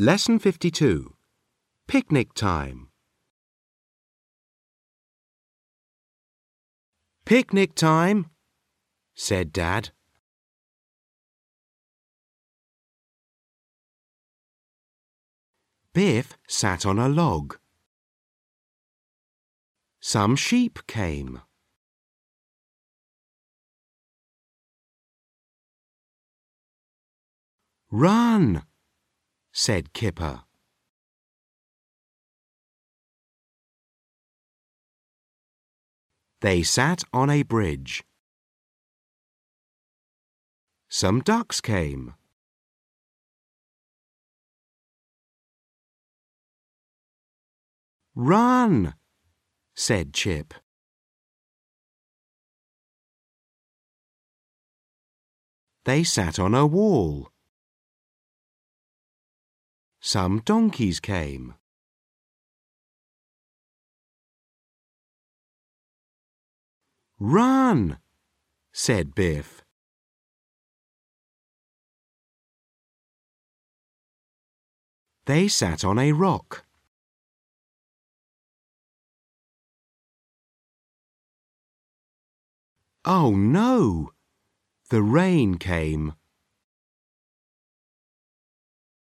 Lesson 52 Picnic Time. Picnic time, said Dad. Biff sat on a log. Some sheep came. Run, said Kipper. They sat on a bridge. Some ducks came. Run, said Chip. They sat on a wall. Some donkeys came. Run, said Biff. They sat on a rock. Oh no! The rain came.